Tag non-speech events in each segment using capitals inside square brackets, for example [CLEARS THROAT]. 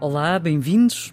Olá, bem-vindos.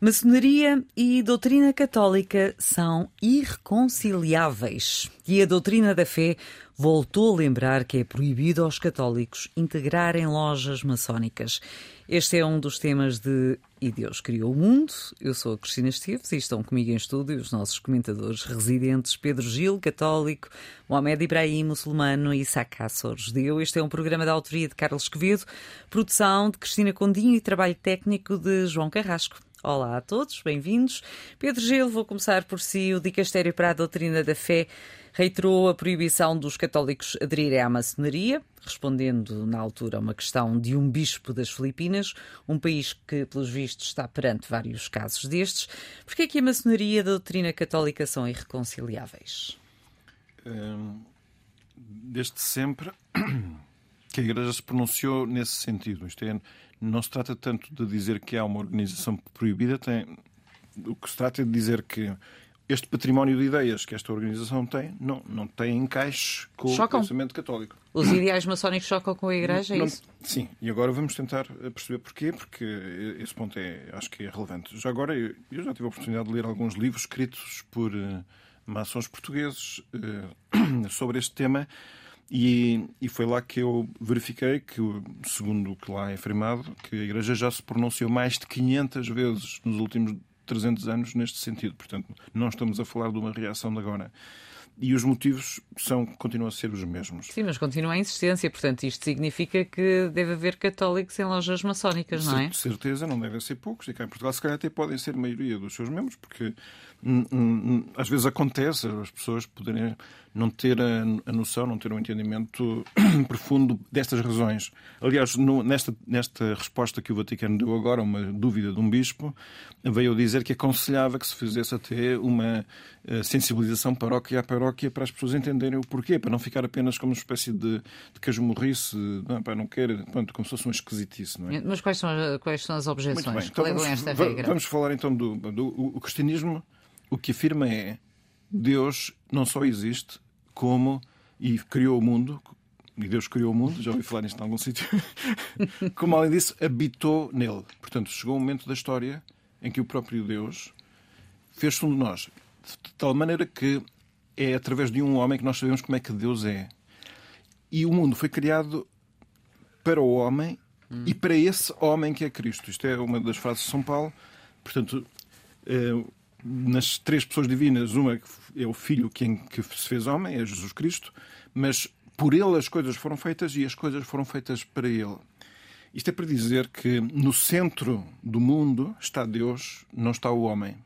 Maçonaria e doutrina católica são irreconciliáveis. E a doutrina da fé voltou a lembrar que é proibido aos católicos integrarem lojas maçónicas. Este é um dos temas de E Deus Criou o Mundo. Eu sou a Cristina Esteves e estão comigo em estúdio os nossos comentadores residentes Pedro Gil, católico, Mohamed Ibrahim, muçulmano e Isaac Assor, judeu. Este é um programa da autoria de Carlos Quevedo, produção de Cristina Condinho e trabalho técnico de João Carrasco. Olá a todos, bem-vindos. Pedro Gil, vou começar por si. O Dicastério para a Doutrina da Fé reiterou a proibição dos católicos aderirem à maçonaria, respondendo na altura a uma questão de um bispo das Filipinas, um país que, pelos vistos, está perante vários casos destes. Por que é que a maçonaria e a doutrina católica são irreconciliáveis? Hum, desde sempre [CLEARS THROAT] que a Igreja se pronunciou nesse sentido. Isto é, não se trata tanto de dizer que há uma organização proibida, tem, o que se trata é de dizer que este património de ideias que esta organização tem não, não tem encaixe com Chocam. o pensamento católico. Os ideais maçónicos chocam com a Igreja, é não, isso? Sim, e agora vamos tentar perceber porquê, porque esse ponto é, acho que é relevante. Já agora, eu, eu já tive a oportunidade de ler alguns livros escritos por uh, maçons portugueses uh, [CLEARS THROAT] sobre este tema e, e, foi lá que eu verifiquei que, segundo o que lá é afirmado, que a Igreja já se pronunciou mais de 500 vezes nos últimos 300 anos neste sentido. Portanto, não estamos a falar de uma reação de agora. E os motivos são, continuam a ser os mesmos. Sim, mas continua a insistência. Portanto, isto significa que deve haver católicos em lojas maçónicas, não é? De certeza, não devem ser poucos. E cá em Portugal, se calhar, até podem ser a maioria dos seus membros, porque às vezes acontece as pessoas poderem não ter a, noção, não ter um entendimento [CLEARS THROAT] profundo destas razões. Aliás, no, nesta, nesta resposta que o Vaticano deu agora, uma dúvida de um bispo, veio dizer que aconselhava que se fizesse até uma uh, sensibilização paróquia a paróquia para as pessoas entenderem o porquê, para não ficar apenas como uma espécie de, de casmurrice, não, para não querer, pronto, como se fosse uma esquisitice. Não é? Mas quais são, quais são as objeções então, que levam esta regra? Vamos falar então do, do o cristianismo. O que afirma é Deus não só existe, como e criou o mundo, e Deus criou o mundo, já ouvi falar nisto em algum [LAUGHS] sítio, como além disso habitou nele. Portanto, chegou um momento da história em que o próprio Deus fez-se um de nós, de tal maneira que é através de um homem que nós sabemos como é que Deus é. E o mundo foi criado para o homem hum. e para esse homem que é Cristo. Isto é uma das frases de São Paulo. Portanto, eh, nas três pessoas divinas, uma é o Filho que, que se fez homem, é Jesus Cristo, mas por ele as coisas foram feitas e as coisas foram feitas para ele. Isto é para dizer que no centro do mundo está Deus, não está o homem.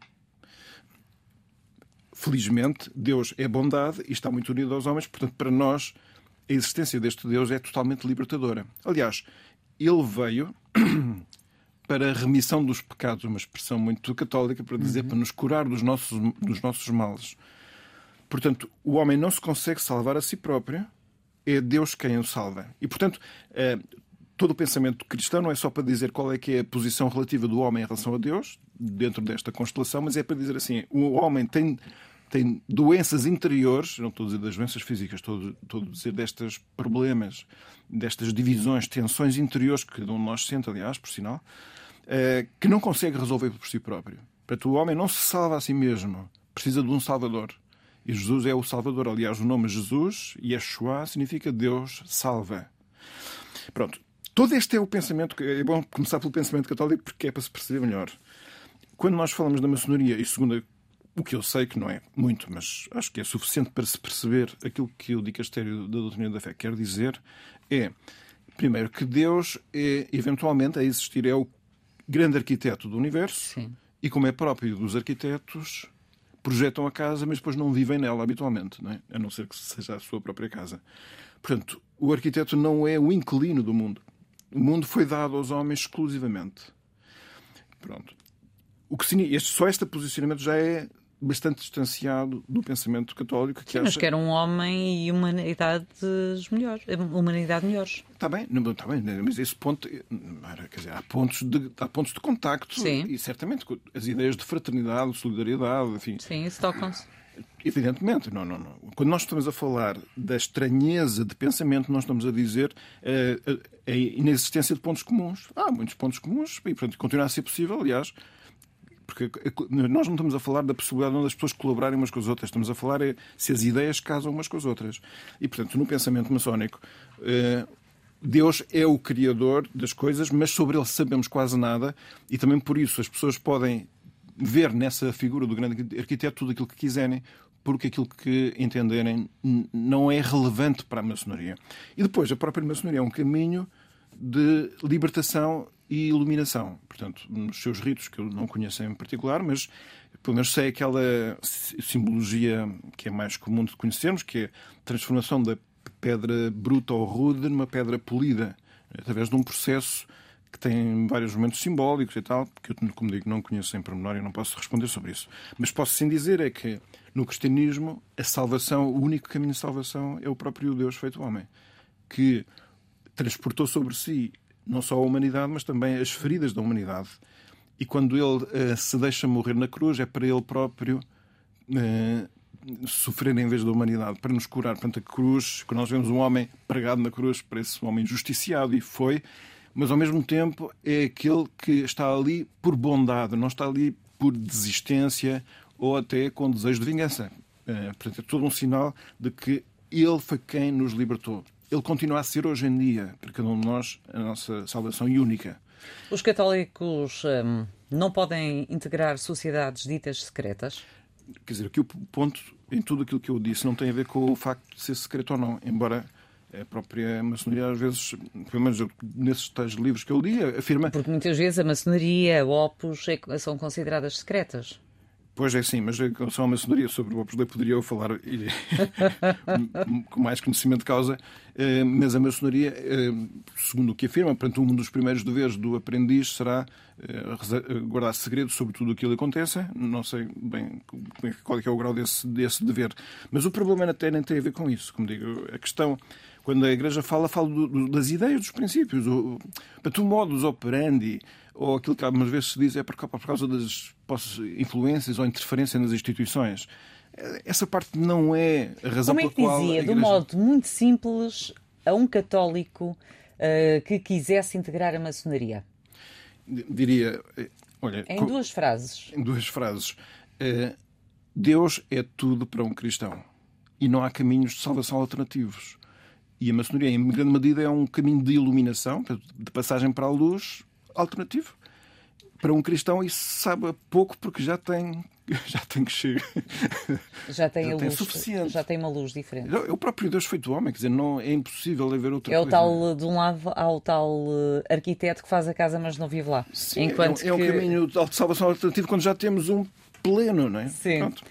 Felizmente, Deus é bondade e está muito unido aos homens, portanto, para nós, a existência deste Deus é totalmente libertadora. Aliás, ele veio [CLEARS THROAT] para a remissão dos pecados, uma expressão muito católica para dizer uhum. para nos curar dos nossos, dos nossos males. Portanto, o homem não se consegue salvar a si próprio, é Deus quem o salva. E, portanto, eh, todo o pensamento cristão não é só para dizer qual é que é a posição relativa do homem em relação a Deus, dentro desta constelação, mas é para dizer assim, o homem tem, tem doenças interiores, não estou a dizer das doenças físicas, estou, estou a dizer destes problemas, destas divisões, tensões interiores que cada um de nós sente, aliás, por sinal, eh, que não consegue resolver por si próprio. Portanto, o homem não se salva a si mesmo, precisa de um Salvador. E Jesus é o Salvador. Aliás, o nome Jesus, Yeshua, significa Deus salva. Pronto. Todo este é o pensamento. É bom começar pelo pensamento católico porque é para se perceber melhor. Quando nós falamos da maçonaria, e segundo o que eu sei que não é muito, mas acho que é suficiente para se perceber aquilo que o Dicastério da Doutrina da Fé quer dizer, é, primeiro, que Deus é, eventualmente, a existir, é o grande arquiteto do universo Sim. e, como é próprio dos arquitetos, projetam a casa, mas depois não vivem nela habitualmente, não é? a não ser que seja a sua própria casa. Portanto, o arquiteto não é o inquilino do mundo. O mundo foi dado aos homens exclusivamente. Pronto. O que este, só este posicionamento já é bastante distanciado do pensamento católico que Sim, acha... mas que era um homem e humanidades melhores, humanidade melhores. Está bem, não, está bem, mas esse ponto, quer dizer, há pontos de, há pontos de contacto Sim. e certamente as ideias de fraternidade, solidariedade, enfim. Sim, isso tocam-se. Evidentemente, não, não, não. Quando nós estamos a falar da estranheza de pensamento, nós estamos a dizer uh, a, a inexistência de pontos comuns. Há muitos pontos comuns e, portanto, continua a ser possível, aliás, porque nós não estamos a falar da possibilidade das pessoas colaborarem umas com as outras, estamos a falar é se as ideias casam umas com as outras. E, portanto, no pensamento maçónico, Deus é o criador das coisas, mas sobre ele sabemos quase nada, e também por isso as pessoas podem ver nessa figura do grande arquiteto tudo aquilo que quiserem, porque aquilo que entenderem não é relevante para a maçonaria. E depois, a própria maçonaria é um caminho de libertação e iluminação. Portanto, nos seus ritos, que eu não conheço em particular, mas pelo menos sei aquela simbologia que é mais comum de conhecermos, que é a transformação da pedra bruta ou rude numa pedra polida, através de um processo que tem vários momentos simbólicos e tal, que eu, como digo, não conheço em pormenor e não posso responder sobre isso. Mas posso sim dizer é que no cristianismo a salvação, o único caminho de salvação é o próprio Deus feito homem, que transportou sobre si não só a humanidade, mas também as feridas da humanidade. E quando ele uh, se deixa morrer na cruz, é para ele próprio uh, sofrer em vez da humanidade, para nos curar. Portanto, a cruz, quando nós vemos um homem pregado na cruz, parece um homem justiciado, e foi, mas ao mesmo tempo é aquele que está ali por bondade, não está ali por desistência ou até com desejo de vingança. Uh, portanto, é todo um sinal de que ele foi quem nos libertou ele continua a ser hoje em dia, para cada um de nós, a nossa salvação única. Os católicos hum, não podem integrar sociedades ditas secretas? Quer dizer, aqui o ponto em tudo aquilo que eu disse não tem a ver com o facto de ser secreto ou não, embora a própria maçonaria, às vezes, pelo menos nesses tais livros que eu li, afirma. Porque muitas vezes a maçonaria, o Opus, é são consideradas secretas. Pois é, sim, mas em relação à maçonaria sobre o Opus poderia eu falar [LAUGHS] com mais conhecimento de causa, eh, mas a maçonaria, eh, segundo o que afirma, portanto, um dos primeiros deveres do aprendiz será eh, guardar segredo sobre tudo o que lhe acontece. Não sei bem qual é, é o grau desse, desse dever. Mas o problema até nem tem a ver com isso. Como digo, a questão quando a Igreja fala, fala do, das ideias, dos princípios. O, o modus operandi, ou aquilo que algumas vezes se diz é por, por causa das influências ou interferência nas instituições. Essa parte não é a razão Como é que dizia, igreja... de um modo muito simples, a um católico uh, que quisesse integrar a maçonaria? Diria, eh, olha... Em duas frases. Em duas frases. Uh, Deus é tudo para um cristão. E não há caminhos de salvação alternativos. E a maçonaria, em grande medida, é um caminho de iluminação, de passagem para a luz alternativo. Para um cristão, isso sabe pouco porque já tem [LAUGHS] já tem que chegar. Já tem, já a tem luz, suficiente. já tem uma luz diferente. É o próprio Deus feito homem, quer dizer, não é impossível haver outra é coisa. o tal, de um lado, há o tal uh, arquiteto que faz a casa, mas não vive lá. Sim, Enquanto é, um, é um caminho de salvação alternativo quando já temos um pleno, não é? Sim. Pronto.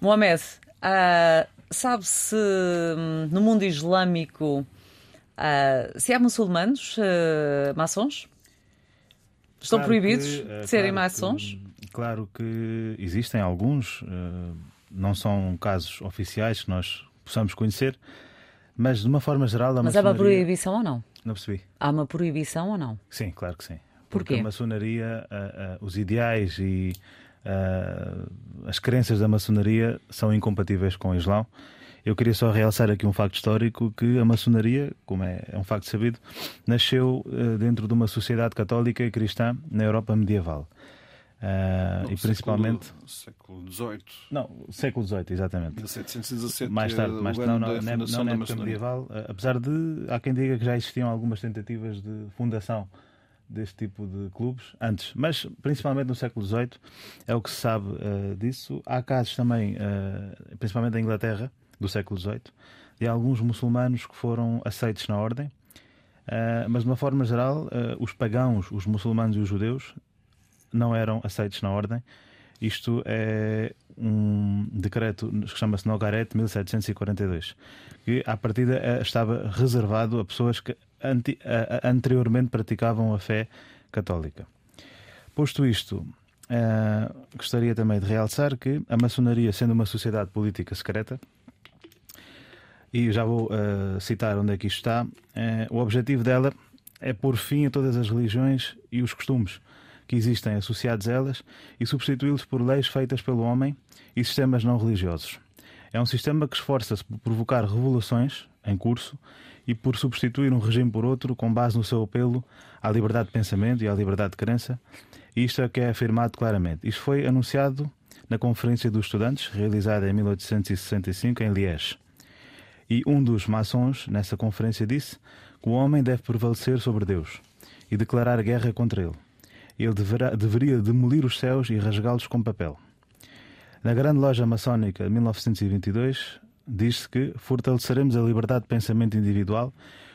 Mohamed, uh, sabe-se hum, no mundo islâmico uh, se há muçulmanos, uh, maçons? Estão claro proibidos que, de serem claro maçons? Que, claro que existem alguns, uh, não são casos oficiais que nós possamos conhecer, mas de uma forma geral a Mas maçonaria... há uma proibição ou não? Não percebi. Há uma proibição ou não? Sim, claro que sim. Porquê? Porque a maçonaria, os ideais e as crenças da maçonaria são incompatíveis com o Islão. Eu queria só realçar aqui um facto histórico que a maçonaria, como é, é um facto sabido, nasceu uh, dentro de uma sociedade católica e cristã na Europa medieval. Uh, e principalmente século XVIII. Não, século XVIII, exatamente. 1717. Mais tarde, mais não, não, não, não na época medieval. Uh, apesar de há quem diga que já existiam algumas tentativas de fundação deste tipo de clubes antes, mas principalmente no século XVIII é o que se sabe uh, disso. Há casos também, uh, principalmente na Inglaterra do século XVIII, de alguns muçulmanos que foram aceitos na ordem, uh, mas de uma forma geral, os pagãos, os muçulmanos e os judeus não eram aceitos na ordem. Isto é um decreto que chama-se Nogaret 1742, que à partida estava reservado a pessoas que anti, anteriormente praticavam a fé católica. Posto isto, uh, gostaria também de realçar que a maçonaria, sendo uma sociedade política secreta, e já vou uh, citar onde é que isto está, uh, o objetivo dela é pôr fim a todas as religiões e os costumes que existem associados a elas e substituí-los por leis feitas pelo homem e sistemas não religiosos. É um sistema que esforça-se por provocar revoluções em curso e por substituir um regime por outro com base no seu apelo à liberdade de pensamento e à liberdade de crença. E isto é que é afirmado claramente. Isto foi anunciado na Conferência dos Estudantes, realizada em 1865 em Liège. E um dos maçons nessa conferência disse que o homem deve prevalecer sobre Deus e declarar guerra contra ele. Ele deverá, deveria demolir os céus e rasgá-los com papel. Na grande loja maçónica de 1922, diz-se que fortaleceremos a liberdade de pensamento individual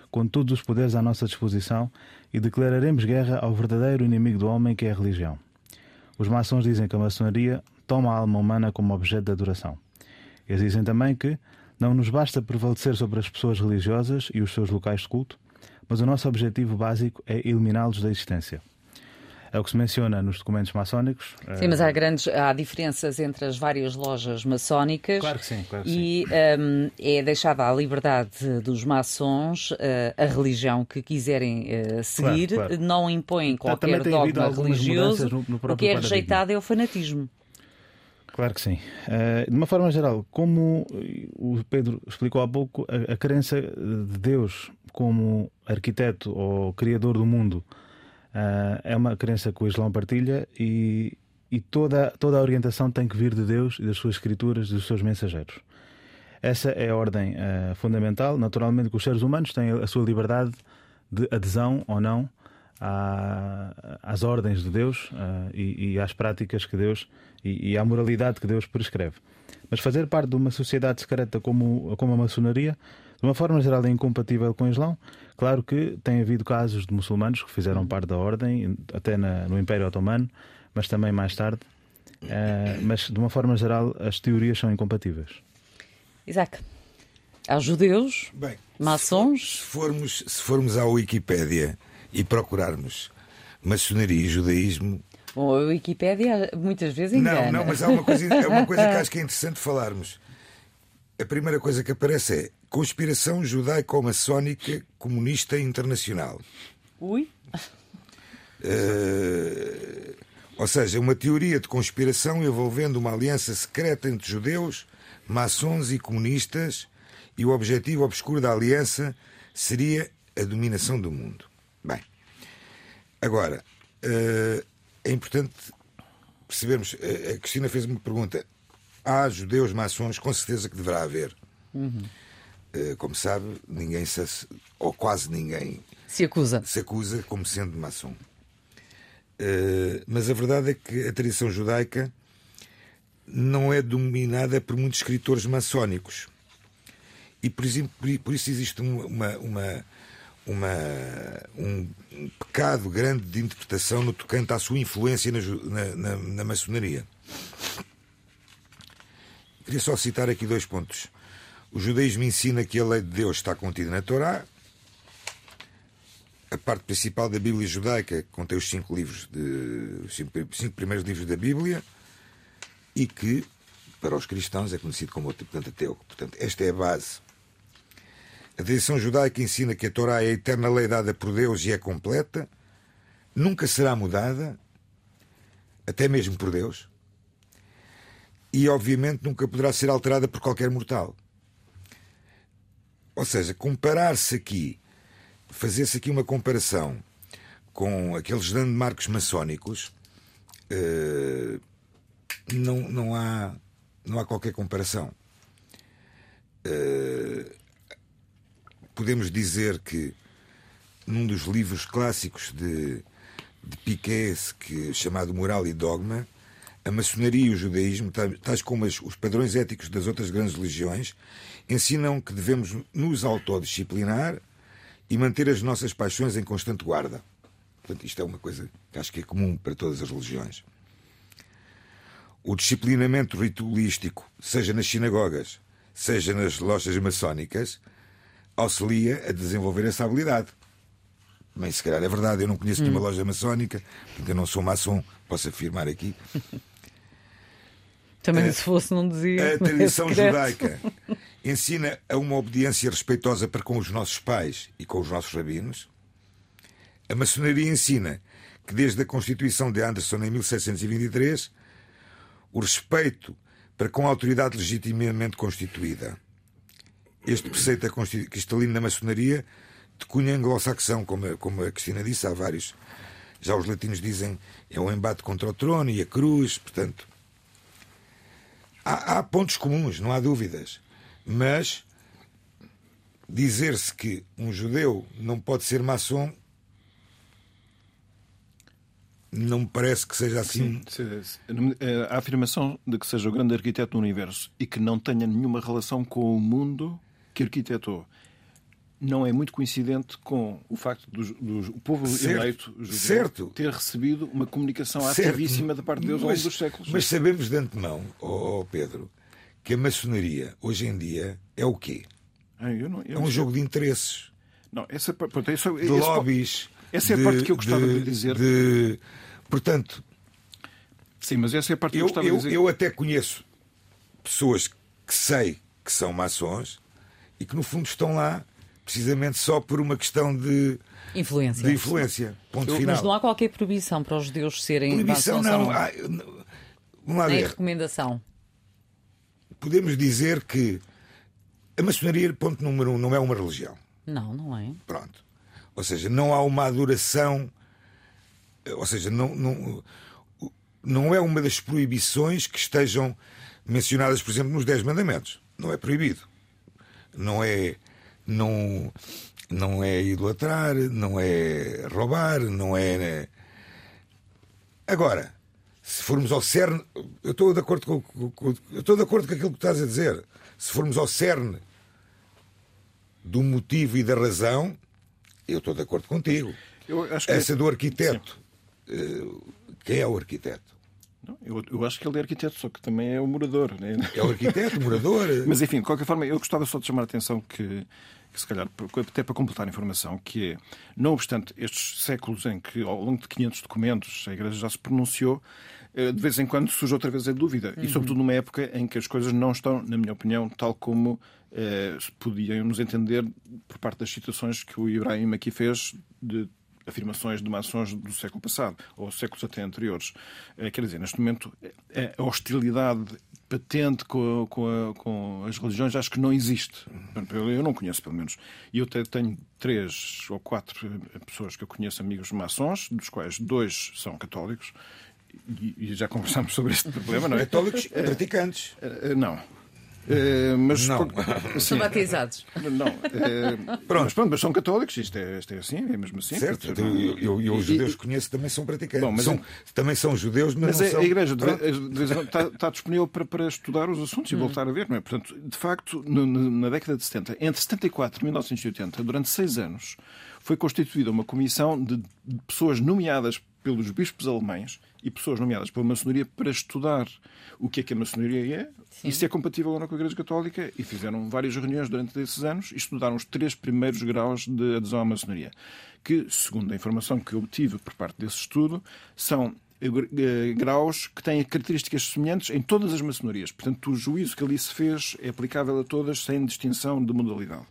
com todos os poderes à nossa disposição e declararemos guerra ao verdadeiro inimigo do homem, que é a religião. Os maçons dizem que a maçonaria toma a alma humana como objeto de adoração. Eles dizem também que não nos basta prevalecer sobre as pessoas religiosas e os seus locais de culto, mas o nosso objetivo básico é eliminá-los da existência. É o que se menciona nos documentos maçónicos. Sim, mas há grandes há diferenças entre as várias lojas maçónicas. Claro que sim, claro que e um, é deixada à liberdade dos maçons uh, a religião que quiserem uh, seguir, claro, claro. não impõem qualquer dogma religioso. No, no o que é rejeitado é o fanatismo. Claro que sim. Uh, de uma forma geral, como o Pedro explicou há pouco, a, a crença de Deus como arquiteto ou criador do mundo Uh, é uma crença que o Islão partilha e, e toda, toda a orientação tem que vir de Deus e das suas escrituras, dos seus mensageiros. Essa é a ordem uh, fundamental. Naturalmente, que os seres humanos têm a sua liberdade de adesão ou não à, às ordens de Deus uh, e, e, às práticas que Deus e, e, à moralidade que Deus prescreve. Mas fazer parte de uma sociedade secreta como, como a maçonaria de uma forma geral, é incompatível com o Islão. Claro que tem havido casos de muçulmanos que fizeram parte da ordem, até na, no Império Otomano, mas também mais tarde. Uh, mas, de uma forma geral, as teorias são incompatíveis. Isaac, há judeus, Bem, maçons. Se formos, se formos à Wikipédia e procurarmos maçonaria e judaísmo. Bom, a Wikipédia muitas vezes engana. Não, não, mas há uma coisa, é uma coisa que [LAUGHS] acho que é interessante falarmos. A primeira coisa que aparece é Conspiração judaico-maçónica comunista internacional. Ui? Uh, ou seja, uma teoria de conspiração envolvendo uma aliança secreta entre judeus, maçons e comunistas, e o objetivo obscuro da aliança seria a dominação do mundo. Agora, uh, é importante percebermos. A Cristina fez uma pergunta. Há judeus maçons? Com certeza que deverá haver. Uhum. Eh, como sabe, ninguém se, ou quase ninguém se acusa, se acusa como sendo maçom. Eh, mas a verdade é que a tradição judaica não é dominada por muitos escritores maçónicos. E por, exemplo, por isso existe uma, uma, uma, um pecado grande de interpretação no tocante à sua influência na, na, na maçonaria. Queria só citar aqui dois pontos. O judaísmo ensina que a lei de Deus está contida na Torá. A parte principal da Bíblia judaica contém os cinco livros de, os cinco, primeiros livros da Bíblia e que para os cristãos é conhecido como o Pentateuco. Portanto, esta é a base. A tradição judaica ensina que a Torá é a eterna lei dada por Deus e é completa, nunca será mudada, até mesmo por Deus, e obviamente nunca poderá ser alterada por qualquer mortal. Ou seja, comparar-se aqui, fazer-se aqui uma comparação com aqueles marcos maçónicos, uh, não, não, há, não há qualquer comparação. Uh, podemos dizer que num dos livros clássicos de, de Piquet, que, chamado Moral e Dogma, a maçonaria e o judaísmo, tais como os padrões éticos das outras grandes religiões, ensinam que devemos nos autodisciplinar e manter as nossas paixões em constante guarda. Portanto, isto é uma coisa que acho que é comum para todas as religiões. O disciplinamento ritualístico, seja nas sinagogas, seja nas lojas maçónicas, auxilia a desenvolver essa habilidade. Também, se calhar, é verdade. Eu não conheço nenhuma loja maçónica, portanto, eu não sou maçom, posso afirmar aqui. [LAUGHS] Também se fosse, não dizia. A mas é tradição judaica [LAUGHS] ensina a uma obediência respeitosa para com os nossos pais e com os nossos rabinos. A maçonaria ensina que desde a Constituição de Anderson em 1723 o respeito para com a autoridade legitimamente constituída. Este preceito é cristalino na maçonaria de cunho anglo-saxão, como, a- como a Cristina disse, há vários. Já os latinos dizem é um embate contra o trono e a cruz, portanto. Há, há pontos comuns, não há dúvidas. Mas dizer-se que um judeu não pode ser maçom não me parece que seja assim. Se- eh, A afirmação de que seja o grande arquiteto do universo e que não tenha nenhuma relação com o mundo que arquitetou não é muito coincidente com o facto do, povo Certo, eleito judeu certo. ter recebido uma comunicação Certo. ativíssima da parte de Deus ao longo dos séculos. Mas sabemos de antemão, ó ó Pedro, que a maçonaria hoje em dia é o quê? Ah, eu não- eu É um jogo de interesses, Não, essa, pronto, esse, de esse- lobbies. essa é a de- parte que eu gostava de dizer. de- Portanto, Sim, mas essa é a parte que eu eu, gostava eu, de dizer. eu até conheço pessoas que sei que são maçons e que no fundo estão lá precisamente só por uma questão de, Influência. de influência. Ponto final. Mas não há qualquer proibição para os judeus serem Proibição maçons ou não. há- n- Vamos lá Nem ver. recomendação. Podemos dizer que a maçonaria, ponto número um, não é uma religião. Não, não é. Pronto. Ou seja, não há uma adoração. Ou seja, não, não, não é uma das proibições que estejam mencionadas, por exemplo, nos Dez Mandamentos. Não é proibido. Não é. Não, não é idolatrar, não é roubar, não é. Agora, se formos ao cerne. Eu estou de acordo com, com- com- eu estou de acordo com aquilo que estás a dizer. Se formos ao cerne do motivo e da razão, eu estou de acordo contigo. Eu acho que- Essa do arquiteto. eh, Quem é o arquiteto? Não, eu, eu acho que ele é arquiteto, só que também é o morador. Né? É o arquiteto, morador. [LAUGHS] Mas enfim, de qualquer forma, eu gostava só de chamar a atenção que, que se calhar, até para completar a informação, que é, não obstante estes séculos em que, ao longo de 500 documentos, a Igreja já se pronunciou, eh, de vez em quando surge outra vez a dúvida. E sobretudo numa época em que as coisas não estão, na minha opinião, tal como eh, podíamos entender por parte das citações que o Ibrahim aqui fez de afirmações de maçons do século passado, ou séculos até anteriores. Eh, Quer dizer, neste momento, eh, a hostilidade patente com, com com as religiões acho que não existe. Eu não conheço, pelo menos. E eu tenho três ou quatro eh, pessoas que eu conheço, amigos maçons, dos quais dois são católicos, e, já conversámos sobre este [LAUGHS] problema, não é? Católicos praticantes. Não. Eh, mas Não. assim, [LAUGHS] São batizados. não, eh, mas pronto, mas são católicos, isto é, isto é assim, é mesmo assim. Certo, Portanto, eu, eu, eu- os judeus e- que conheço também são praticantes. Bom, mas São- eu- Também são judeus, mas, Mas não a, são. a Igreja de Pronto. está, está disponível para, para estudar os assuntos e voltar a ver, não é? Portanto, de facto, no- na década de 70, entre 74 e 1980, durante seis anos, foi constituída uma comissão de de pessoas nomeadas pelos bispos alemães e pessoas nomeadas pela maçonaria para estudar o que é que a maçonaria é e se é compatível ou não com a Igreja Católica e fizeram várias reuniões durante esses anos e estudaram os três primeiros graus de adesão à maçonaria, que, segundo a informação que obtive por parte desse estudo, são eh, graus que têm características semelhantes em todas as maçonarias. Portanto, o juízo que ali se fez é aplicável a todas sem distinção de modalidade.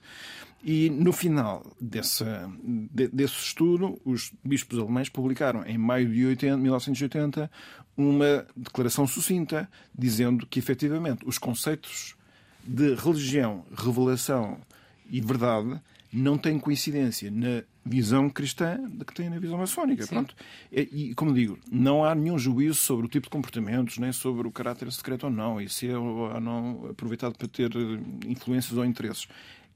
E no final dessa, de- desse estudo, os bispos alemães publicaram, em maio de 80, 1980, uma declaração sucinta dizendo que, efetivamente, os conceitos de religião, revelação e verdade não têm coincidência na visão cristã que têm na visão maçónica. Pronto. E, e, como digo, não há nenhum juízo sobre o tipo de comportamentos, nem sobre o caráter secreto ou não, e se é ou não aproveitado para ter eh, influências ou interesses.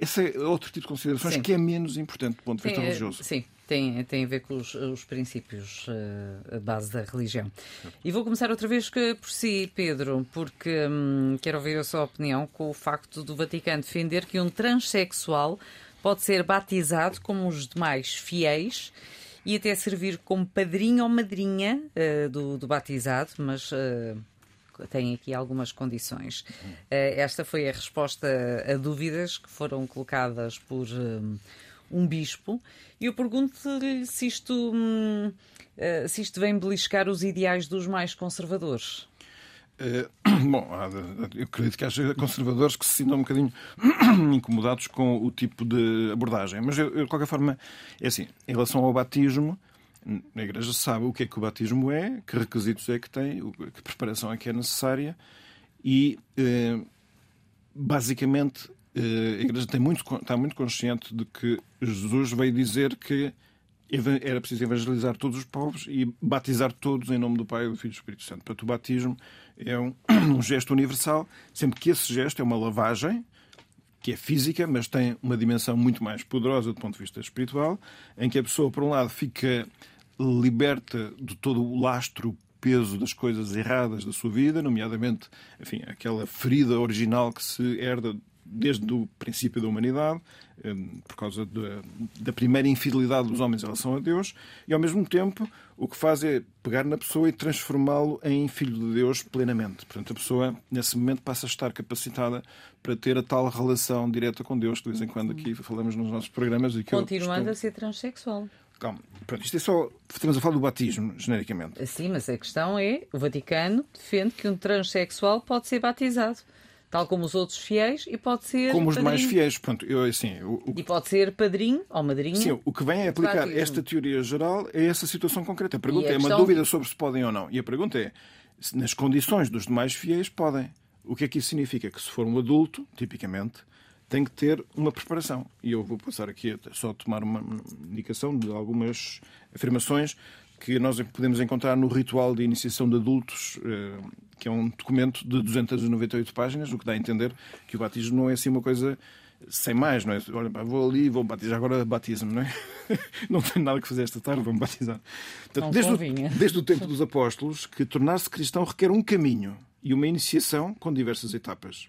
Esse é outro tipo de considerações Sim. que é menos importante do ponto de vista eh, religioso. Sim, tem, tem a ver com os, os princípios, eh, a base da religião. E vou começar outra vez que- por si, Pedro, porque hum, quero ouvir a sua opinião com o facto do Vaticano defender que um transexual pode ser batizado como os demais fiéis e até servir como padrinho ou madrinha eh, do, do batizado, mas. eh, tem aqui algumas condições. Eh, esta foi a resposta a dúvidas que foram colocadas por hum, um bispo. E eu pergunto-lhe se isto, hum, eh, se isto vem beliscar os ideais dos mais conservadores. Eh, [CLEARS THROAT] bom, eu acredito que haja conservadores que se sintam um bocadinho [CLEARS THROAT] incomodados com o tipo de abordagem. Mas, eu, de qualquer forma, é assim: em relação ao batismo, a Igreja sabe o que é que o batismo é, que requisitos é que tem, que preparação é que é necessária e, eh, basicamente, eh, a Igreja tem muito, está muito consciente de que Jesus veio dizer que era preciso evangelizar todos os povos e batizar todos em nome do Pai, do Filho e do Espírito Santo. Portanto, o batismo é um, [COUGHS] um gesto universal, sempre que esse gesto é uma lavagem, que é física, mas tem uma dimensão muito mais poderosa do ponto de vista espiritual, em que a pessoa, por um lado, fica liberta de todo o lastro, peso das coisas erradas da sua vida, nomeadamente, enfim, aquela ferida original que se herda desde o princípio da humanidade, eh, por causa da primeira infidelidade dos homens em relação a Deus, e ao mesmo tempo o que faz é pegar na pessoa e transformá-lo em filho de Deus plenamente. Portanto, a pessoa, nesse momento, passa a estar capacitada para ter a tal relação direta com Deus, que de vez em quando aqui falamos nos nossos programas. E que Continuando a ser transexual. Calma. Pronto, isto é só. Estamos a falar do batismo, genericamente. Sim, mas a questão é: o Vaticano defende que um transexual pode ser batizado tal como os outros fiéis, e pode ser. Como os padrinho. demais fiéis. Pronto, eu, assim, o, o... E pode ser padrinho ou madrinha. Sim, o que vem é aplicar esta teoria geral a essa situação concreta. A pergunta a é uma dúvida sobre se podem ou não. E a pergunta é: nas condições dos demais fiéis, podem. O que é que isso significa? Que se for um adulto, tipicamente, tem que ter uma preparação. E eu vou passar aqui a só tomar uma indicação de algumas afirmações que nós podemos encontrar no Ritual de Iniciação de Adultos, eh, que é um documento de 298 páginas, o que dá a entender que o batismo não é assim uma coisa sem mais, não é? Olha, vou ali vou batizar, agora batiza-me, não é? [LAUGHS] Não tenho nada que fazer esta tarde, vou-me batizar. Portanto, desde, o, desde o tempo dos apóstolos, que tornar-se cristão requer um caminho e uma iniciação com diversas etapas.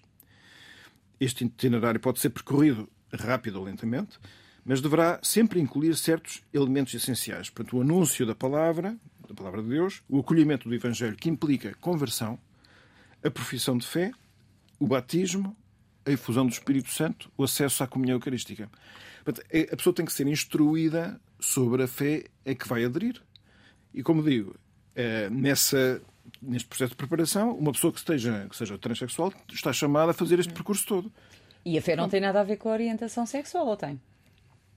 Este itinerário pode ser percorrido rápido ou lentamente, mas deverá sempre incluir certos elementos essenciais. Portanto, o anúncio da palavra, da palavra de Deus, o acolhimento do Evangelho, que implica conversão, a profissão de fé, o batismo, a efusão do Espírito Santo, o acesso à comunhão eucarística. Portanto, é, a pessoa tem que ser instruída sobre a fé a que vai aderir. E, como digo, é, nessa, neste processo de preparação, uma pessoa que, esteja, que seja transexual está chamada a fazer este percurso todo. E a fé não tem nada a ver com a orientação sexual, ou tem?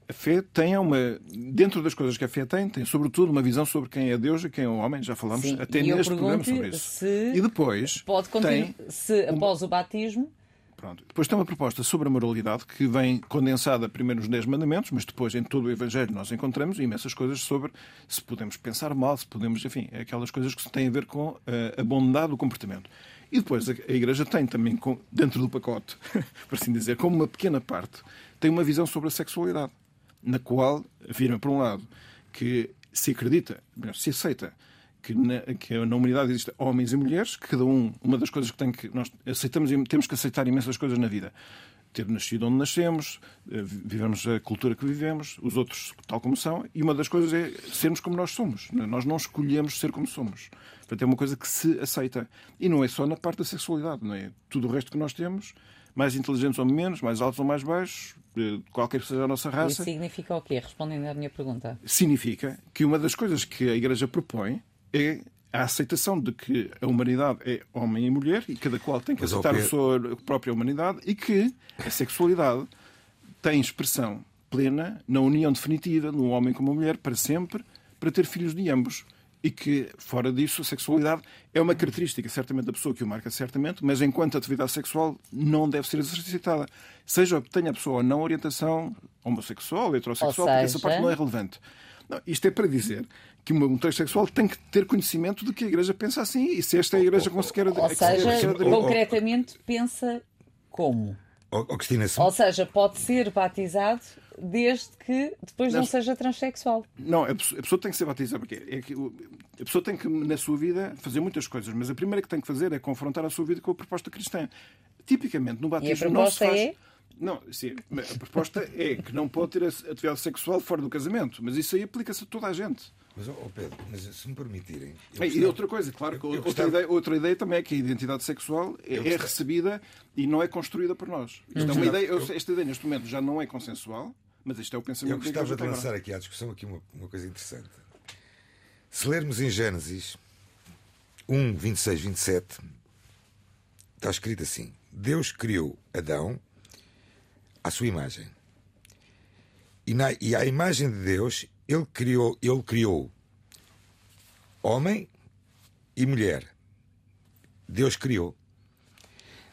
a fé tem uma. Dentro das coisas que a fé tem, tem sobretudo uma visão sobre quem é Deus e quem é o homem. Já falamos Sim, até neste programa sobre isso. e depois. Pode continuar. Se após o batismo. Pronto. Depois tem uma proposta sobre a moralidade que vem condensada primeiro nos Dez Mandamentos, mas depois em todo o Evangelho nós encontramos imensas coisas sobre se podemos pensar mal, se podemos, enfim, aquelas coisas que têm a ver com a bondade do comportamento. E depois a Igreja tem também, dentro do pacote, [LAUGHS] por assim dizer, como uma pequena parte, tem uma visão sobre a sexualidade na qual afirma, por um lado, que se acredita, se aceita que na, que na humanidade existem homens e mulheres, que cada um, uma das coisas que tem que nós aceitamos temos que aceitar imensas coisas na vida. Ter nascido onde nascemos, eh, vivemos a cultura que vivemos, os outros tal como são, e uma das coisas é sermos como nós somos. Nós não escolhemos ser como somos. Portanto, é uma coisa que se aceita. E não é só na parte da sexualidade, não é? Tudo o resto que nós temos, mais inteligentes ou menos, mais altos ou mais baixos, qualquer que seja a nossa raça. Isso significa o quê? Respondendo à minha pergunta. Significa que uma das coisas que a Igreja propõe é a aceitação de que a humanidade é homem e mulher e cada qual tem que Mas aceitar a sua própria humanidade e que a sexualidade tem expressão plena na união definitiva de um homem com uma mulher para sempre, para ter filhos de ambos e que, fora disso, a sexualidade é uma característica, certamente, da pessoa que o marca, certamente, mas enquanto atividade sexual não deve ser exercitada. Seja que tenha a pessoa não orientação homossexual, heterossexual, seja... porque essa parte não é relevante. Não, isto é para dizer que um transexual tem que ter conhecimento de que a Igreja pensa assim e se esta é a Igreja com se quer Ou seja, concretamente pensa como? Ou, ou seja, pode ser batizado desde que depois não, não seja transexual. Não, a pessoa, a pessoa, tem que ser batizada porque é que a pessoa tem que, na sua vida, fazer muitas coisas, mas a primeira que tem que fazer é confrontar a sua vida com a proposta cristã. Tipicamente, no batismo não se faz. É? Não, sim, a proposta é que não pode ter atividade sexual fora do casamento, mas isso aí aplica-se a toda a gente. Mas, oh Pedro, mas se me permitirem. Gostava... E outra coisa, claro, outra, gostava... ideia, outra ideia também é que a identidade sexual é, é recebida e não é construída por nós. Isto é uma ideia, esta ideia, neste momento, já não é consensual Mas isto é o pensamento Eu gostava da de lançar aqui à discussão aqui uma, uma coisa interessante. Se lermos em Gênesis 1, 26, 27, está escrito assim: Deus criou Adão à sua imagem. E, na, e à imagem de Deus, ele criou, ele criou homem e mulher. Deus criou.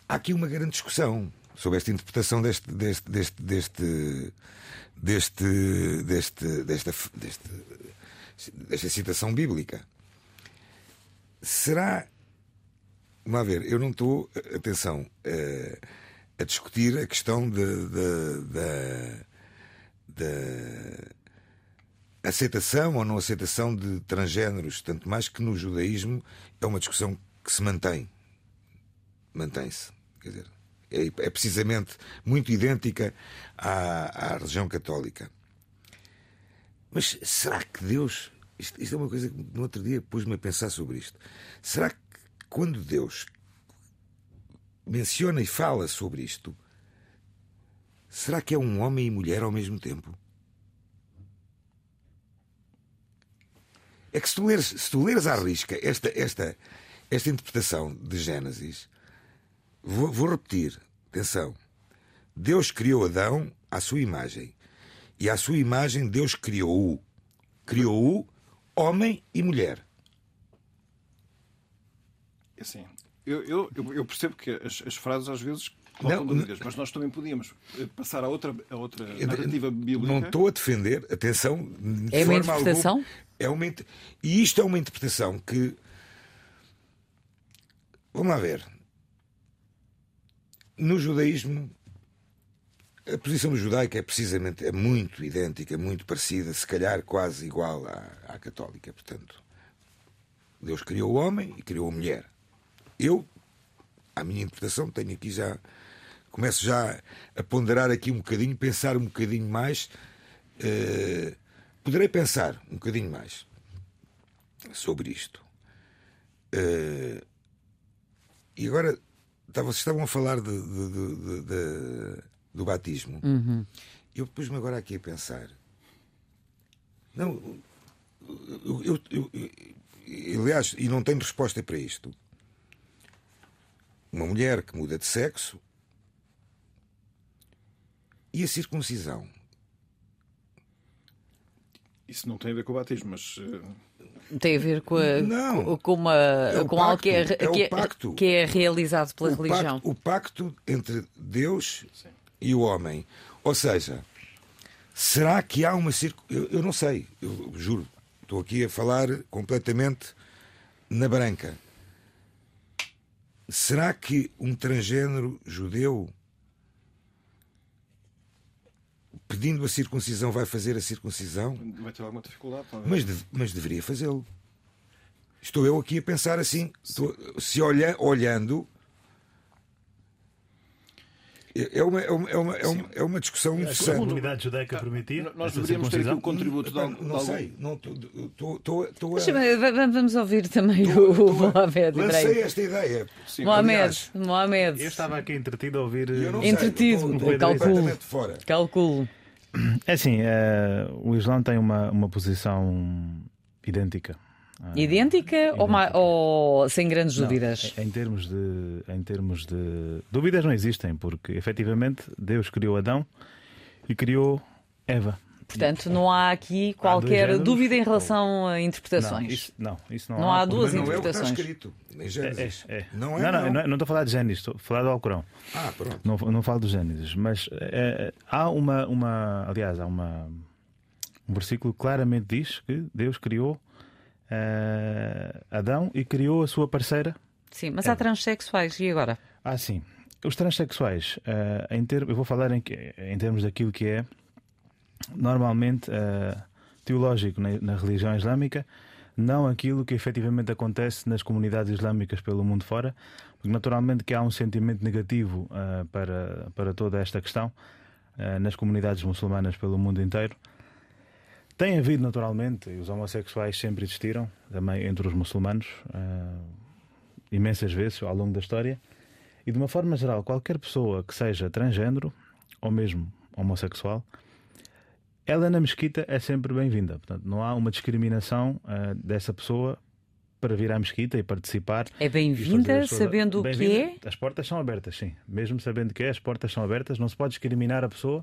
Há aqui uma grande discussão sobre esta interpretação deste, deste, deste, deste, deste, deste, desta, desta citação bíblica. Será. Vamos ver, eu não estou, atenção, a, a discutir a questão da aceitação ou não aceitação de transgêneros, tanto mais que no judaísmo é uma discussão que se mantém. Mantém-se. Quer dizer, é, é precisamente muito idêntica à, à religião católica. Mas será que Deus. Isto, isto, é uma coisa que no outro dia pus-me a pensar sobre isto. Será que quando Deus menciona e fala sobre isto, será que é um homem e mulher ao mesmo tempo? É que se tu leres, se tu leres à risca esta, esta, esta interpretação de Gênesis, vou, vou repetir, atenção. Deus criou Adão à sua imagem. E à sua imagem Deus criou-o. Criou-o homem e mulher. É assim, eu, eu, eu percebo que as, as frases às vezes dúvidas, mas nós também podíamos eh, passar a outra, a outra narrativa bíblica. Não estou a defender, atenção. De é uma interpretação? Alguma, é uma, e isto é uma interpretação que. Vamos lá ver. No judaísmo, a posição judaica é precisamente é muito idêntica, muito parecida, se calhar quase igual à, à católica. Portanto, Deus criou o homem e criou a mulher. Eu, a minha interpretação, tenho aqui já. Começo já a ponderar aqui um bocadinho, pensar um bocadinho mais. Uh, poderei pensar um bocadinho mais sobre isto. Uh, e agora vocês estavam a falar de, de, de, do batismo. Uhum. Eu pus-me agora aqui a pensar. Não, eu, eu, eu, eu, aliás, e não tenho resposta para isto. Uma mulher que muda de sexo e a circuncisão isso não tem a ver com o batismo, mas. Eh, tem a ver com, a, não, com, uma, é com pacto, algo que é, é que, é, pacto. que é realizado pela o religião. Pacto, o pacto entre Deus Sim. e o homem. Ou seja, será que há uma circuncisão? Eu, eu não sei, eu juro. Estou aqui a falar completamente na branca. Será que um transgênero judeu pedindo a circuncisão, vai fazer a circuncisão? Vai ter alguma dificuldade. Mas, de, mas deveria fazê-lo. Estou eu aqui a pensar assim, estou, se olha, olhando. É uma, é, uma, é, uma, é uma discussão interessante. A comunidade judaica permitia? Nós deveríamos ter aqui o contributo não, de Não sei. Não, tô, tô, tô, a... Vamos ouvir também tô, o Mohamed. Lancei esta ideia. Sim, Mohamed, Mohamed. Eu estava aqui entretido a ouvir. Entretido, sei, calculo. Fora. Calculo. É assim, uh, o Islã tem uma, uma posição idêntica. Uh, idêntica, idêntica. Ou, ou, sem grandes não, dúvidas? Em, termos de, em termos de. Dúvidas não existem, porque efetivamente Deus criou Adão e criou Eva. Portanto, não há aqui qualquer há dúvida em relação a interpretações. Não, isso não, isso não, não há. há duas não interpretações. É o que está escrito em Gênesis. É, é, é. Não é? Não, não, não, não, estou a falar de Gênesis, estou a falar do Alcorão. Ah, pronto. Não, não falo do Gênesis, mas é, há uma, uma. Aliás, há uma, um versículo que claramente diz que Deus criou uh, Adão e criou a sua parceira. Sim, mas há transexuais, e agora? Ah, sim. Os transexuais, uh, em ter, eu vou falar em, em termos daquilo que é normalmente uh, teológico na, na, religião islâmica, não aquilo que efetivamente acontece nas comunidades islâmicas pelo mundo fora, porque naturalmente que há um sentimento negativo uh, para, para toda esta questão uh, nas comunidades muçulmanas pelo mundo inteiro. Tem havido naturalmente, e os homossexuais sempre existiram, também entre os muçulmanos, imensas vezes ao longo da história, e de uma forma geral, qualquer pessoa que seja transgênero ou mesmo homossexual, ela na mesquita é sempre bem-vinda. Portanto, não há uma discriminação uh, dessa pessoa para vir à mesquita e participar. É bem-vinda sabendo bem o que é? As portas são abertas, sim. Mesmo sabendo o que é, as portas são abertas. Não se pode discriminar a pessoa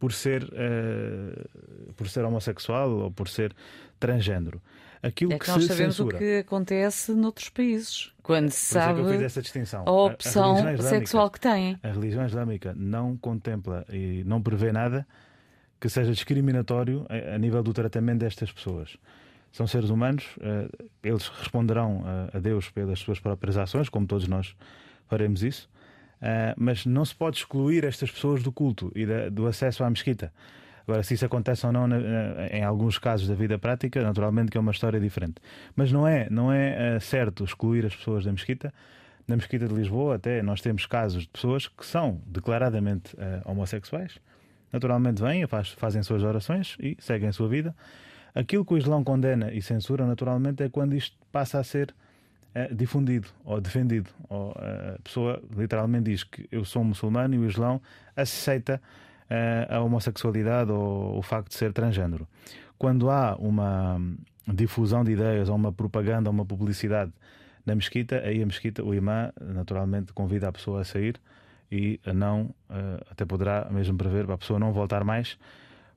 por ser, uh, por ser homossexual ou por ser transgênero. Aquilo é que, que nós sabemos censura, o que acontece noutros países. Quando se é sabe a opção a, a sexual que têm. A religião islâmica não contempla e não prevê nada que seja discriminatório a, a nível do tratamento destas pessoas são seres humanos, eh, eles responderão a Deus pelas suas próprias ações, como todos nós faremos isso, eh, mas não se pode excluir estas pessoas do culto e do acesso à mesquita. Agora, se isso acontece ou não em alguns casos da vida prática, naturalmente que é uma história diferente. Mas não é, não é eh, certo excluir as pessoas da mesquita. Na mesquita de Lisboa, até nós temos casos de pessoas que são declaradamente homossexuais. Naturalmente vêm, faz, fazem suas orações e seguem a sua vida. Aquilo que o Islão condena e censura, naturalmente, é quando isto passa a ser uh, difundido ou defendido. Ou, uh, a pessoa literalmente diz que eu sou muçulmano e o Islão aceita uh, a homossexualidade ou o facto de ser transgênero. Quando há uma difusão de ideias ou uma propaganda ou uma publicidade na mesquita, aí a mesquita, o imã, naturalmente, convida a pessoa a sair e não, até poderá mesmo prever para a pessoa não voltar mais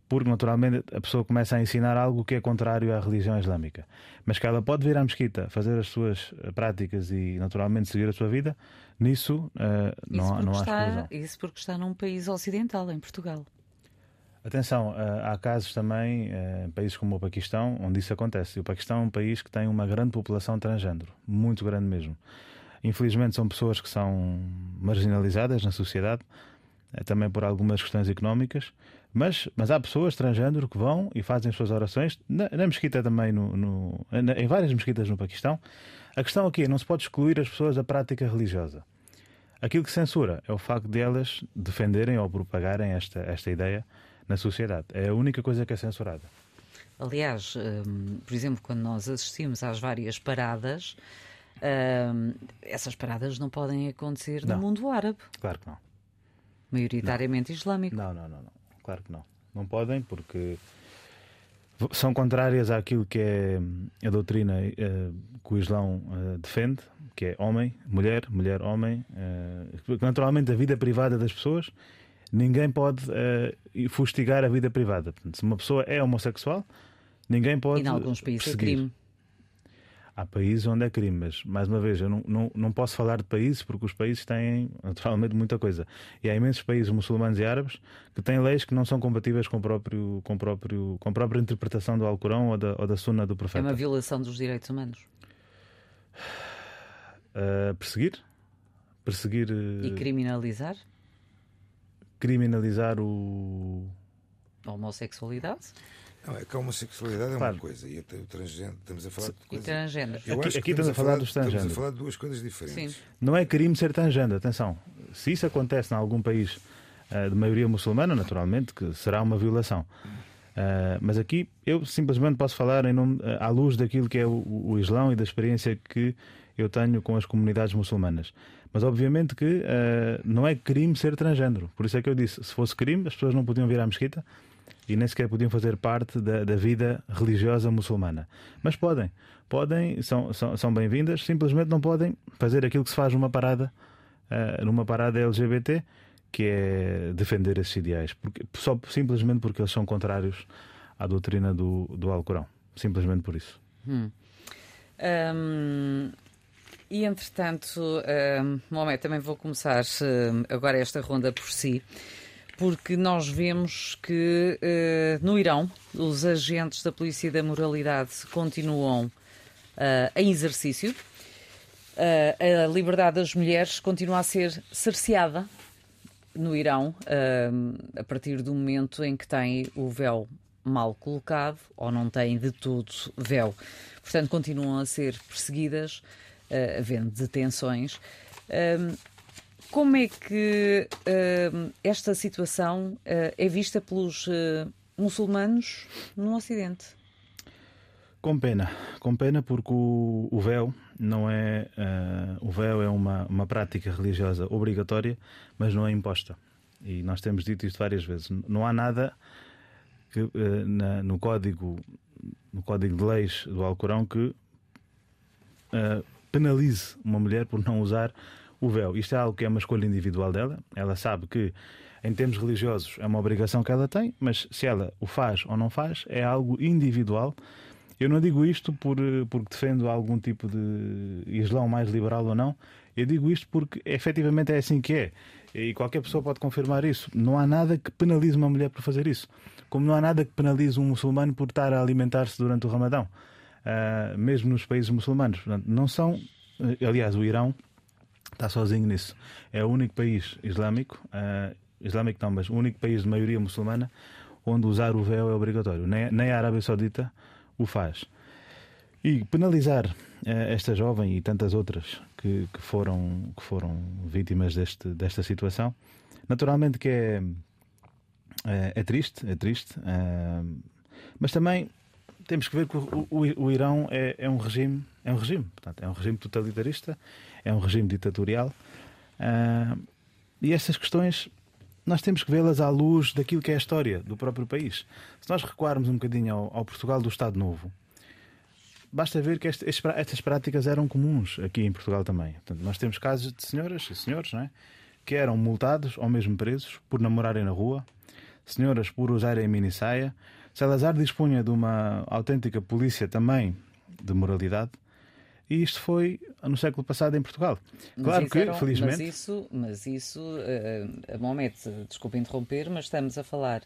porque naturalmente a pessoa começa a ensinar algo que é contrário à religião islâmica. Mas que ela pode vir à mesquita, fazer as suas eh, práticas e naturalmente seguir a sua vida, nisso não, não há está, Isso porque está num país ocidental, em Portugal. Atenção, há casos também em países como o Paquistão, onde isso acontece. E o Paquistão é um país que tem uma grande população transgênero, muito grande mesmo. Infelizmente são pessoas que são marginalizadas na sociedade, também por algumas questões económicas, mas, mas há pessoas transgênero que vão e fazem as suas orações na, na mesquita também, no, no em várias mesquitas no Paquistão. A questão aqui é não se pode excluir as pessoas da prática religiosa. Aquilo que censura é o facto de elas defenderem ou propagarem esta, esta ideia na sociedade. É a única coisa que é censurada. Aliás, hum, por exemplo, quando nós assistimos às várias paradas, hum, essas paradas não podem acontecer não. no mundo árabe. Claro que não. Maioritariamente não. islâmico. Não, não, não, não claro que não. Não podem, porque são contrárias àquilo que é a doutrina uh, que o Islão uh, defende, que é homem, mulher, mulher, homem. Uh, naturalmente, a vida privada das pessoas, ninguém pode fustigar a vida privada. Portanto, se uma pessoa é homossexual, ninguém pode. E em alguns países é crime. Há países onde é crime, mas mais uma vez, eu não, não, não posso falar de países porque os países têm naturalmente muita coisa. E há imensos países muçulmanos e árabes que têm leis que não são compatíveis com, o próprio, com, o próprio, com a própria interpretação do Alcorão ou da, ou da Sunna do Profeta. É uma violação dos direitos humanos. Uh, perseguir? Perseguir. Uh... E criminalizar? Criminalizar o. A homossexualidade? Não, é que a homossexualidade é claro. uma coisa e o transgênero, estamos a falar de coisas. E transgênero. Aqui, aqui estamos a falar dos transgêneros. Estamos a falar de duas coisas diferentes. Sim. Não é crime ser transgênero, atenção. Se isso acontece em algum país uh, de maioria muçulmana, naturalmente que será uma violação. Uh, mas aqui eu simplesmente posso falar em nome, uh, à luz daquilo que é o, o, Islão e da experiência que eu tenho com as comunidades muçulmanas. Mas obviamente que não é crime ser transgênero. Por isso é que eu disse: se fosse crime, as pessoas não podiam vir à mesquita e nem sequer podiam fazer parte da, da vida religiosa muçulmana. Mas podem, podem, são, são, são bem-vindas, simplesmente não podem fazer aquilo que se faz numa parada, uh, numa parada LGBT, que é defender esses ideais, porque, só, simplesmente porque eles são contrários à doutrina do, do Alcorão. Simplesmente por isso. Hum. Um, e entretanto, um, Mohamed, também vou começar hum, agora esta ronda por si porque nós vemos que uh, no Irão os agentes da Polícia da Moralidade continuam uh, em exercício. Uh, a liberdade das mulheres continua a ser cerceada no Irão a partir do momento em que têm o véu mal colocado ou não têm de todo véu. Portanto, continuam a ser perseguidas, havendo detenções. Como é que uh, esta situação uh, é vista pelos uh, muçulmanos no Ocidente? Com pena, com pena porque o, o véu não é o véu é uma, uma prática religiosa obrigatória, mas não é imposta. E nós temos dito isto várias vezes. Não há nada que, na, no, código, no código de leis do Alcorão que penalize uma mulher por não usar o véu. Isto é algo que é uma escolha individual dela. Ela sabe que, em termos religiosos, é uma obrigação que ela tem, mas se ela o faz ou não faz, é algo individual. Eu não digo isto por, porque defendo algum tipo de Islão mais liberal ou não. Eu digo isto porque efetivamente é assim que é. E qualquer pessoa pode confirmar isso. Não há nada que penalize uma mulher por fazer isso. Como não há nada que penalize um muçulmano por estar a alimentar-se durante o Ramadão. Uh, mesmo nos países muçulmanos. Não são. Aliás, o Irão está sozinho nisso. É o único país islâmico, uh, islâmico não, mas o único país de maioria muçulmana onde usar o véu é obrigatório. Nem, nem a Arábia Saudita o faz. E penalizar uh, esta jovem e tantas outras que, que, foram, que foram vítimas deste, desta situação, naturalmente que é, é, é triste, é triste, uh, mas também temos que ver que o, o, o Irão é, é, um regime, é um regime, portanto, é um regime totalitarista, é um regime ditatorial. Uh, e essas questões nós temos que vê-las à luz daquilo que é a história do próprio país. Se nós recuarmos um bocadinho ao, ao Portugal do Estado Novo, basta ver que este, estas práticas eram comuns aqui em Portugal também. Portanto, nós temos casos de senhoras e senhores não é? que eram multados ou mesmo presos por namorarem na rua, senhoras por usarem mini saia. Salazar dispunha de uma autêntica polícia também de moralidade e isto foi no século passado em Portugal. Claro que, eram, felizmente. Mas isso, mas isso uh, Mohamed, desculpe interromper, mas estamos a falar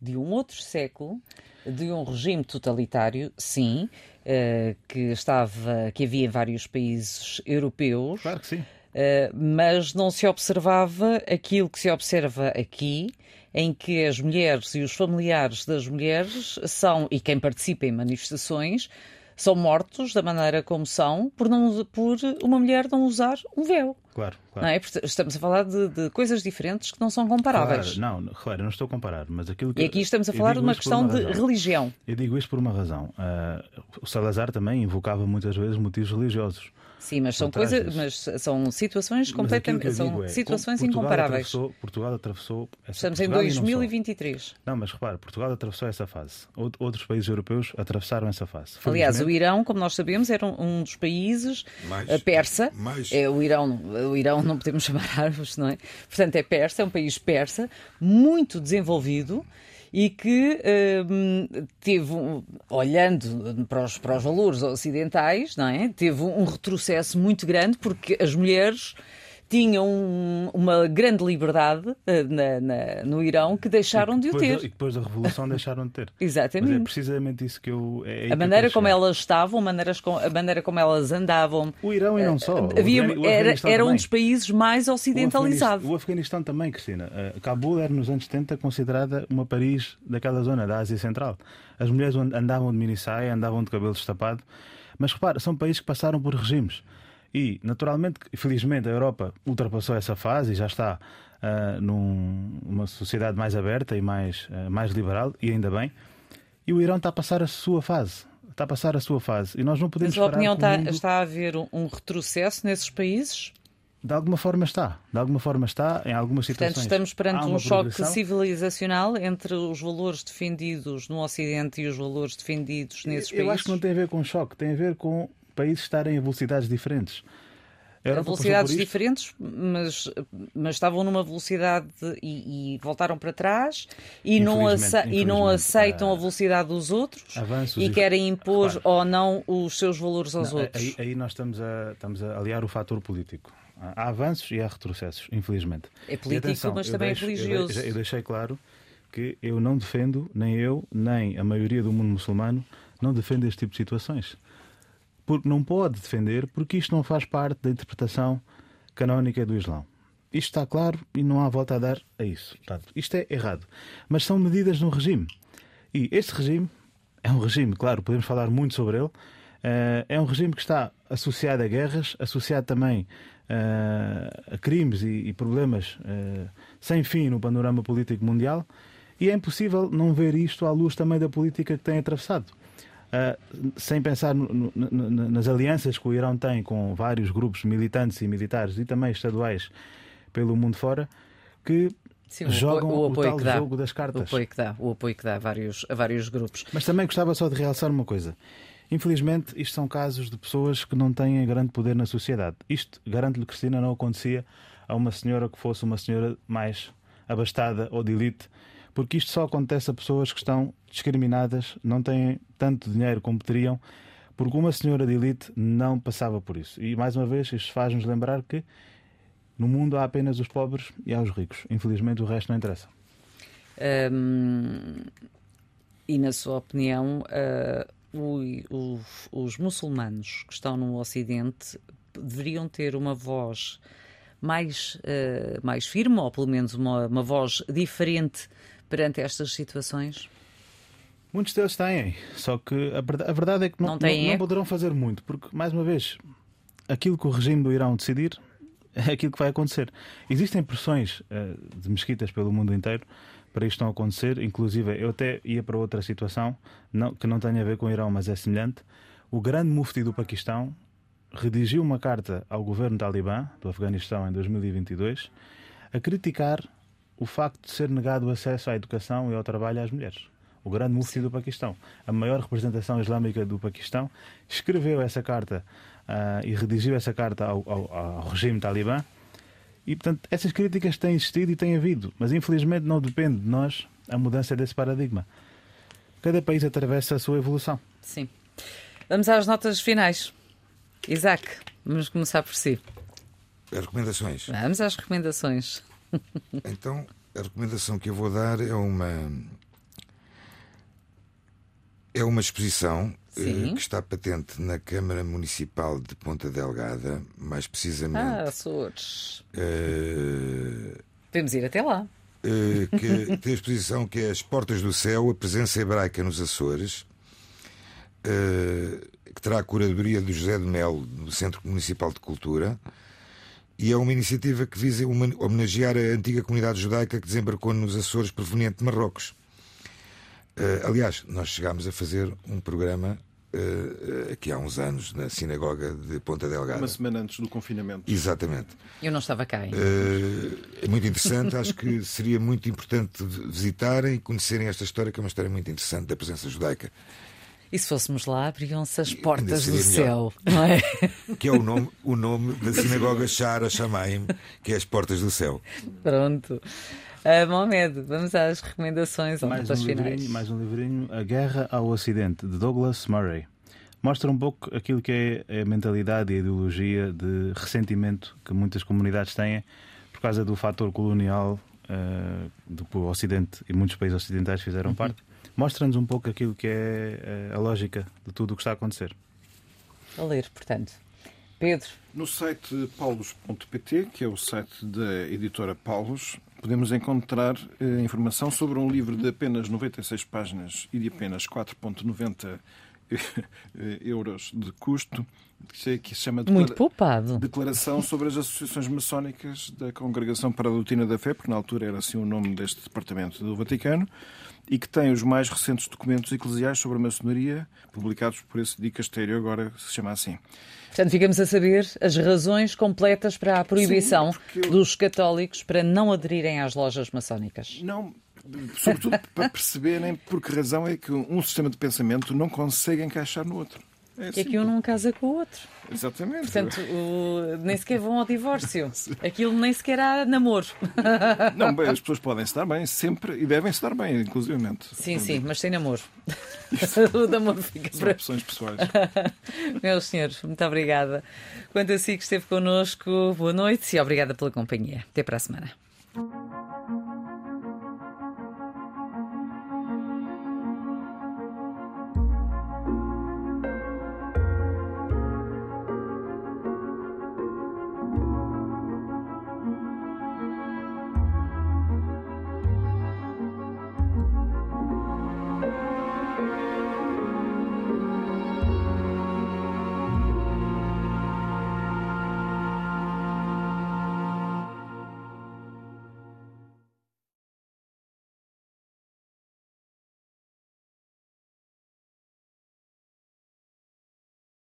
de um outro século, de um regime totalitário, sim, uh, que estava, que havia em vários países europeus. Claro que sim. Uh, mas não se observava aquilo que se observa aqui, em que as mulheres e os familiares das mulheres são, e quem participa em manifestações, são mortos da maneira como são por, não, por uma mulher não usar um véu. Claro, claro. Não é? Estamos a falar de, de, coisas diferentes que não são comparáveis. Claro, não, claro, não estou a comparar, mas aquilo que. E aqui estamos a falar de uma questão uma de religião. Eu digo isto por uma razão. Uh, o Salazar também invocava muitas vezes motivos religiosos. Sim, mas são coisas, mas são situações completamente, são é, situações Portugal incomparáveis. Atravessou, Portugal atravessou essa Estamos Portugal em 2023. Não, não, mas repare, Portugal atravessou essa fase. Outros países europeus atravessaram essa fase. Aliás, o Irão, como nós sabemos, era um dos países mais, persa. Mais... É, o Irão, o Irão não podemos [LAUGHS] chamar árabes, não é? Portanto, é persa, é um país persa, muito desenvolvido e que uh, teve, olhando para os, para os valores ocidentais, não é? teve um retrocesso muito grande porque as mulheres tinham uma grande liberdade eh, na, na, no Irão que deixaram de o ter. e depois da Revolução deixaram de ter. Exatamente. [LAUGHS] Mas é precisamente isso que eu. É a maneira como elas estavam, a maneira, a maneira como elas andavam. O Irão e não só. Havia, o era, era um dos países mais ocidentalizados. O Afeganistão também, Cristina. Uh, Cabul era nos anos 70 considerada uma Paris daquela zona da Ásia Central. As mulheres andavam de mini saia, andavam de cabelo destapado. Mas repara, são países que passaram por regimes. E, naturalmente, felizmente, a Europa ultrapassou essa fase e já está uh, numa sociedade mais aberta e mais, uh, mais liberal, e ainda bem. E o Irão está a passar a sua fase. Está a passar a sua fase. E nós não podemos. Mas a opinião está, mundo... está a haver um retrocesso nesses países? De alguma forma está. De alguma forma está, em algumas situações. Portanto, estamos perante um choque civilizacional entre os valores defendidos no Ocidente e os valores defendidos nesses Eu países? Eu acho que não tem a ver com choque, tem a ver com países estarem a velocidades diferentes. A, velocidades diferentes, mas, mas estavam numa velocidade e, e voltaram para trás e não, e não aceitam a velocidade dos outros Avanços e querem impor ou não os seus valores aos não, outros. Aí, aí, nós estamos a, estamos a aliar o fator político. Há avanços e há retrocessos, infelizmente. É político, atenção, mas também é deixo, é religioso. Eu, eu deixei claro que eu não defendo, nem eu, nem a maioria do mundo muçulmano, não defende este tipo de situações porque não pode defender, porque isto não faz parte da interpretação canónica do Islão. Isto está claro e não há volta a dar a isso. Portanto, isto é errado. Mas são medidas no regime. E este regime é um regime, claro, podemos falar muito sobre ele, eh, é um regime que está associado a guerras, associado também eh, a crimes e problemas eh, sem fim no panorama político mundial, e é impossível não ver isto à luz também da política que tem atravessado. Uh, sem pensar no, no, nas alianças que o Irão tem com vários grupos militantes e militares e também estaduais pelo mundo fora, que Sim, o jogam o o, apoio tal que dá. jogo das O cartas. apoio que dá, o apoio que dá a vários, a vários grupos. Mas também gostava só de realçar uma coisa. Infelizmente, isto são casos de pessoas que não têm grande poder na sociedade. Isto, garanto-lhe, Cristina, não acontecia a uma senhora que fosse uma senhora mais abastada ou de elite, porque isto só acontece a pessoas que estão discriminadas, não têm tanto dinheiro como teriam, porque uma senhora de elite não passava por isso. E, mais uma vez, isto faz-nos lembrar que no mundo há apenas os pobres e há os ricos. Infelizmente, o resto não interessa. E, na sua opinião, ah, o- os, os muçulmanos que estão no Ocidente deveriam ter uma voz mais, ah, mais firme, ou pelo menos uma, uma voz diferente perante estas situações? Muitos deles têm, só que a verdade, é que não, Não não- não eco? poderão fazer muito, porque, mais uma vez, aquilo que o regime do Irão decidir [LAUGHS] é aquilo que vai acontecer. Existem pressões eh, de mesquitas pelo mundo inteiro para isto não acontecer, inclusive eu até ia para outra situação não- que não tem a ver com o Irão, mas é semelhante. O grande mufti do Paquistão redigiu uma carta ao governo talibã do Afeganistão em 2022 a criticar o facto de ser negado o acesso à educação e ao trabalho às mulheres. O grande mufti do Paquistão, a maior representação islâmica do Paquistão, escreveu essa carta ah, e redigiu essa carta ao, ao- ao regime talibã. E, portanto, essas críticas têm existido e têm havido, mas infelizmente não depende de nós a mudança desse paradigma. Cada país atravessa a sua evolução. Sim. Vamos às notas finais. Isaac, vamos começar por si. As recomendações. Vamos às recomendações. Então, a recomendação que eu vou dar é uma. É uma exposição eh, Sim. que está patente na Câmara Municipal de Ponta Delgada, mais Ah, precisamente. Açores. eh, Podemos ir até lá. eh, que [LAUGHS] tem a exposição que é As Portas do Céu, a presença hebraica nos Açores, eh, que terá a curadoria do José de Melo, do Centro Municipal de Cultura, e é uma iniciativa que visa homenagear a antiga comunidade judaica que desembarcou nos Açores proveniente de Marrocos. Eh, aliás, nós chegámos a fazer um programa eh, aqui há uns anos na Sinagoga de Ponta Delgada. Uma semana antes do confinamento. Exatamente. Eu não estava cá ainda. Eh, é muito interessante, acho que seria muito importante visitarem e conhecerem esta história, que é uma história muito interessante da presença judaica, E se fôssemos lá, abriam-se as portas do céu, não é? que é o nome, o nome da sinagoga Shara Shamaim, que é as portas do céu. Pronto. Uh, Mohamed, vamos às recomendações, Mais notas um, finais. livrinho, mais um livrinho, A Guerra ao Ocidente, de Douglas Murray. Mostra um pouco aquilo que é a mentalidade e a ideologia de ressentimento que muitas comunidades têm por causa do fator colonial eh, do que o Ocidente e muitos países ocidentais Uhum. fizeram parte. Mostra-nos um pouco aquilo que é eh, a lógica de tudo o que está a acontecer. A ler, portanto. Pedro, No site paulos.pt, que é o site da editora Paulos, podemos encontrar eh, informação sobre um livro de apenas 96 páginas e de apenas 4,90 euros de custo, que se- chama muito poupado. Declaração sobre as associações maçónicas da Congregação para a Doutrina da Fé, porque na altura era assim o nome deste departamento do Vaticano, e que tem os mais recentes documentos eclesiais sobre a maçonaria, publicados por esse dicastério, agora se chama assim. Portanto, ficamos a saber as razões completas para a proibição Sim, eu- dos católicos para não aderirem às lojas maçónicas. Não, sobretudo para perceberem por que razão é que um sistema de pensamento não consegue encaixar no outro. É É que um não casa com o outro. Exatamente. Portanto, o- nem sequer vão ao divórcio. Aquilo nem sequer há namoro. Não, bem, as pessoas podem se dar bem, sempre, e devem se dar bem, inclusivamente. Sim, sim, mas sem namoro. [LAUGHS] o namoro fica São para. opções pessoais. [LAUGHS] Meus senhores, muito obrigada. Quanto a si que esteve connosco, boa noite e obrigada pela companhia. Até para a semana.